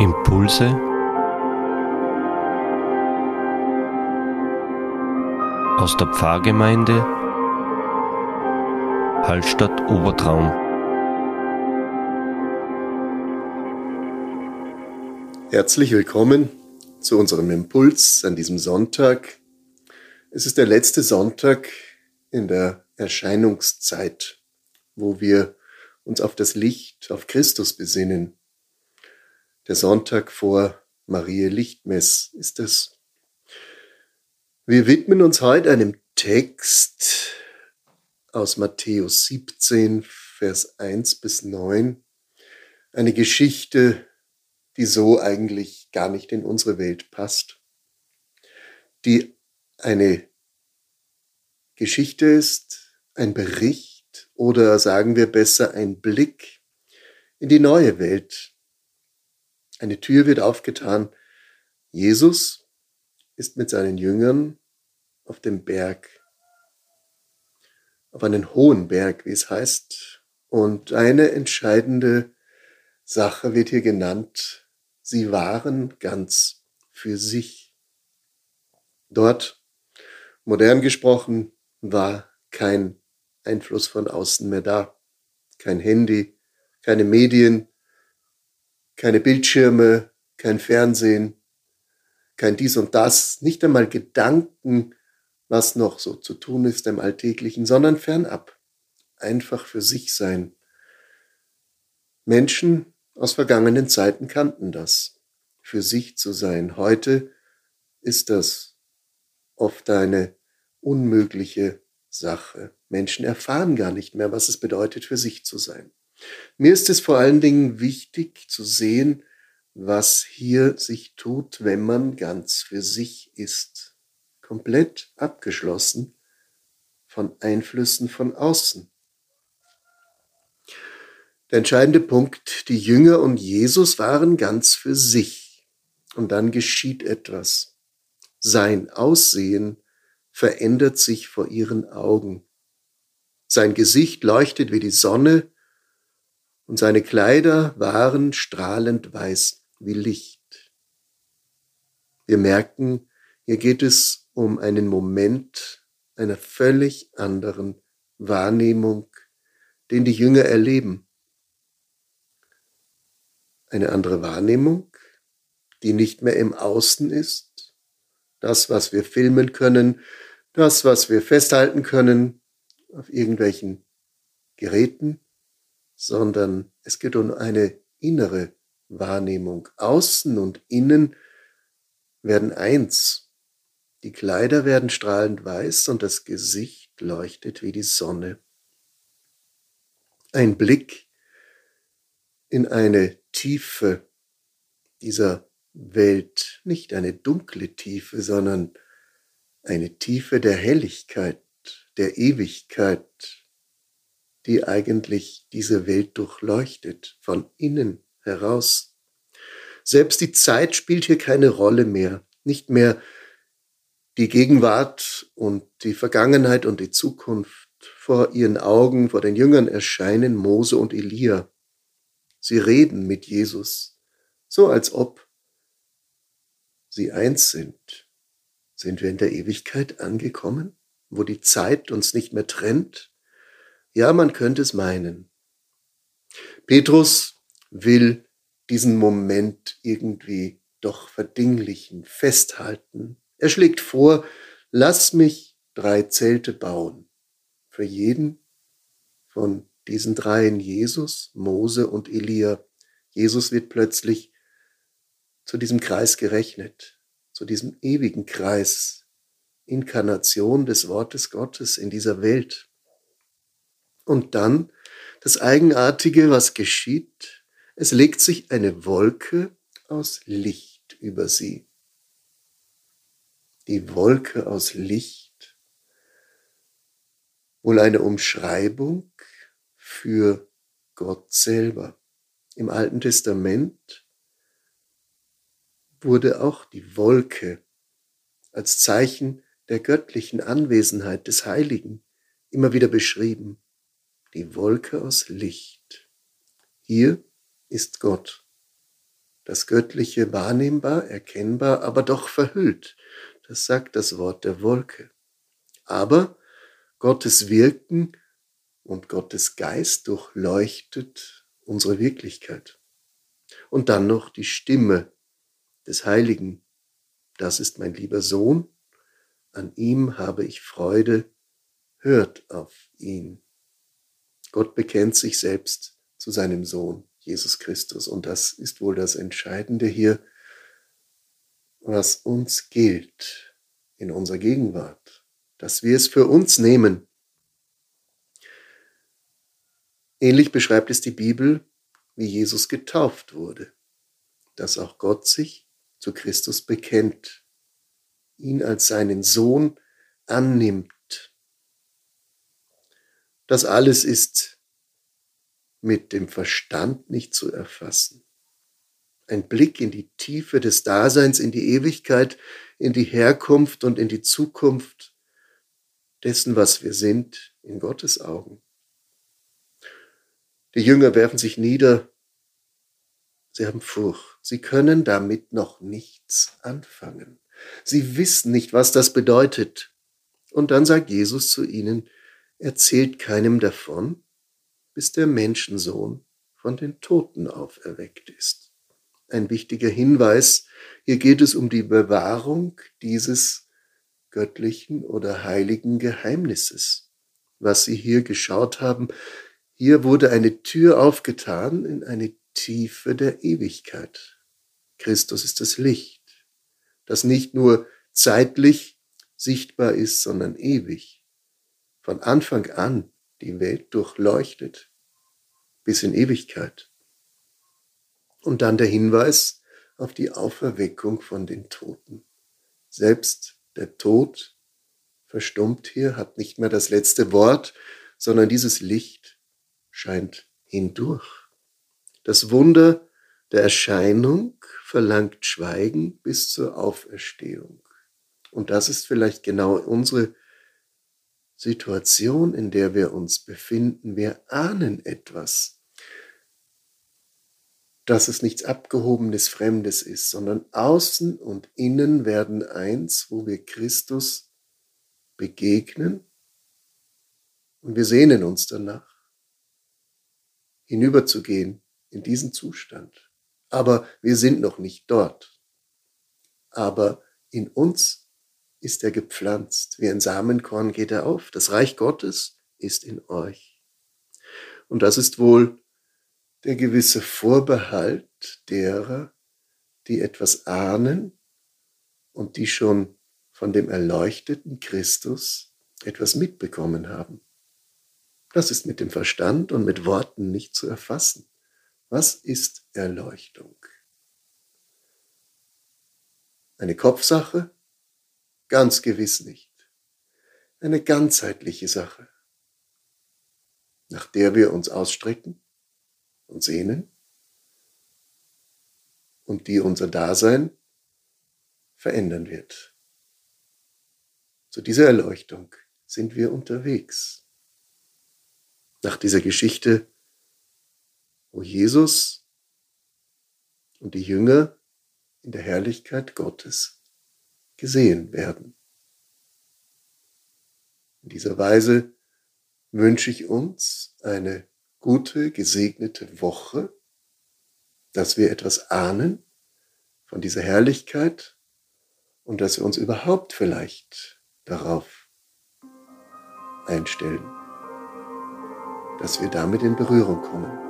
Impulse aus der Pfarrgemeinde Hallstatt Obertraum. Herzlich willkommen zu unserem Impuls an diesem Sonntag. Es ist der letzte Sonntag in der Erscheinungszeit, wo wir uns auf das Licht, auf Christus besinnen. Der Sonntag vor Marie Lichtmess ist es. Wir widmen uns heute einem Text aus Matthäus 17, Vers 1 bis 9. Eine Geschichte, die so eigentlich gar nicht in unsere Welt passt. Die eine Geschichte ist, ein Bericht oder sagen wir besser ein Blick in die neue Welt, eine Tür wird aufgetan. Jesus ist mit seinen Jüngern auf dem Berg, auf einen hohen Berg, wie es heißt. Und eine entscheidende Sache wird hier genannt. Sie waren ganz für sich. Dort, modern gesprochen, war kein Einfluss von außen mehr da. Kein Handy, keine Medien, keine Bildschirme, kein Fernsehen, kein dies und das, nicht einmal Gedanken, was noch so zu tun ist im Alltäglichen, sondern fernab. Einfach für sich sein. Menschen aus vergangenen Zeiten kannten das, für sich zu sein. Heute ist das oft eine unmögliche Sache. Menschen erfahren gar nicht mehr, was es bedeutet, für sich zu sein. Mir ist es vor allen Dingen wichtig zu sehen, was hier sich tut, wenn man ganz für sich ist, komplett abgeschlossen von Einflüssen von außen. Der entscheidende Punkt, die Jünger und Jesus waren ganz für sich. Und dann geschieht etwas. Sein Aussehen verändert sich vor ihren Augen. Sein Gesicht leuchtet wie die Sonne und seine Kleider waren strahlend weiß wie Licht. Wir merken, hier geht es um einen Moment einer völlig anderen Wahrnehmung, den die Jünger erleben. Eine andere Wahrnehmung, die nicht mehr im Außen ist, das, was wir filmen können, das, was wir festhalten können auf irgendwelchen Geräten, sondern es geht um eine innere Wahrnehmung. Außen und innen werden eins. Die Kleider werden strahlend weiß und das Gesicht leuchtet wie die Sonne. Ein Blick in eine Tiefe dieser Welt, nicht eine dunkle Tiefe, sondern eine Tiefe der Helligkeit, der Ewigkeit, die eigentlich diese Welt durchleuchtet, von innen heraus. Selbst die Zeit spielt hier keine Rolle mehr, nicht mehr die Gegenwart und die Vergangenheit und die Zukunft vor ihren Augen, vor den Jüngern erscheinen Mose und Elia. Sie reden mit Jesus, so als ob sie eins sind. Sind wir in der Ewigkeit angekommen, wo die Zeit uns nicht mehr trennt, ja, man könnte es meinen. Petrus will diesen Moment irgendwie doch verdinglichen, festhalten. Er schlägt vor, lass mich drei Zelte bauen. Für jeden von diesen dreien, Jesus, Mose und Elia. Jesus wird plötzlich zu diesem Kreis gerechnet, zu diesem ewigen Kreis, Inkarnation des Wortes Gottes in dieser Welt. Und dann das Eigenartige, was geschieht, es legt sich eine Wolke aus Licht über sie. Die Wolke aus Licht, wohl eine Umschreibung für Gott selber. Im Alten Testament wurde auch die Wolke als Zeichen der göttlichen Anwesenheit des Heiligen immer wieder beschrieben die Wolke aus Licht. Hier ist Gott. das Göttliche wahrnehmbar, erkennbar, aber doch verhüllt. Das sagt das Wort der Wolke. Aber Gottes Wirken und Gottes Geist durchleuchtet unsere Wirklichkeit. Und dann noch die Stimme des Heiligen. Das ist mein lieber Sohn, an ihm habe ich Freude, hört auf ihn. Gott bekennt sich selbst zu seinem Sohn, Jesus Christus. Und das ist wohl das Entscheidende hier, was uns gilt in unserer Gegenwart, dass wir es für uns nehmen. Ähnlich beschreibt es die Bibel, wie Jesus getauft wurde, dass auch Gott sich zu Christus bekennt, ihn als seinen Sohn annimmt. Das alles ist mit dem Verstand nicht zu erfassen. Ein Blick in die Tiefe des Daseins, in die Ewigkeit, in die Herkunft und in die Zukunft dessen, was wir sind, in Gottes Augen. Die Jünger werfen sich nieder, sie haben Furcht, sie können damit noch nichts anfangen. Sie wissen nicht, was das bedeutet. Und dann sagt Jesus zu ihnen, erzählt keinem davon, bis der Menschensohn von den Toten auferweckt ist. Ein wichtiger Hinweis, hier geht es um die Bewahrung dieses göttlichen oder heiligen Geheimnisses. Was Sie hier geschaut haben, hier wurde eine Tür aufgetan in eine Tiefe der Ewigkeit. Christus ist das Licht das nicht nur zeitlich sichtbar ist, sondern ewig. Von Anfang an die Welt durchleuchtet bis in Ewigkeit. Und dann der Hinweis auf die Auferweckung von den Toten. Selbst der Tod verstummt hier, hat nicht mehr das letzte Wort, sondern dieses Licht scheint hindurch. Das Wunder der Erscheinung verlangt Schweigen bis zur Auferstehung. Und das ist vielleicht genau unsere Situation, in der wir uns befinden. Wir ahnen etwas, dass es nichts Abgehobenes, Fremdes ist, sondern außen und innen werden eins, wo wir Christus begegnen. Und wir sehnen uns danach, hinüberzugehen in diesen Zustand. Aber wir sind noch nicht dort. Aber in uns ist er gepflanzt. Wie ein Samenkorn geht er auf. Das Reich Gottes ist in euch. Und das ist wohl der gewisse Vorbehalt derer, die etwas ahnen und die schon von dem erleuchteten Christus etwas mitbekommen haben. Das ist mit dem Verstand und mit Worten nicht zu erfassen. Was ist Erleuchtung? Eine Kopfsache? Ganz gewiss nicht. Eine ganzheitliche Sache, nach der wir uns ausstrecken und sehnen und die unser Dasein verändern wird. Zu dieser Erleuchtung sind wir unterwegs. Nach dieser Geschichte wo Jesus und die Jünger in der Herrlichkeit Gottes gesehen werden. In dieser Weise wünsche ich uns eine gute, gesegnete Woche, dass wir etwas ahnen von dieser Herrlichkeit und dass wir uns überhaupt vielleicht darauf einstellen, dass wir damit in Berührung kommen.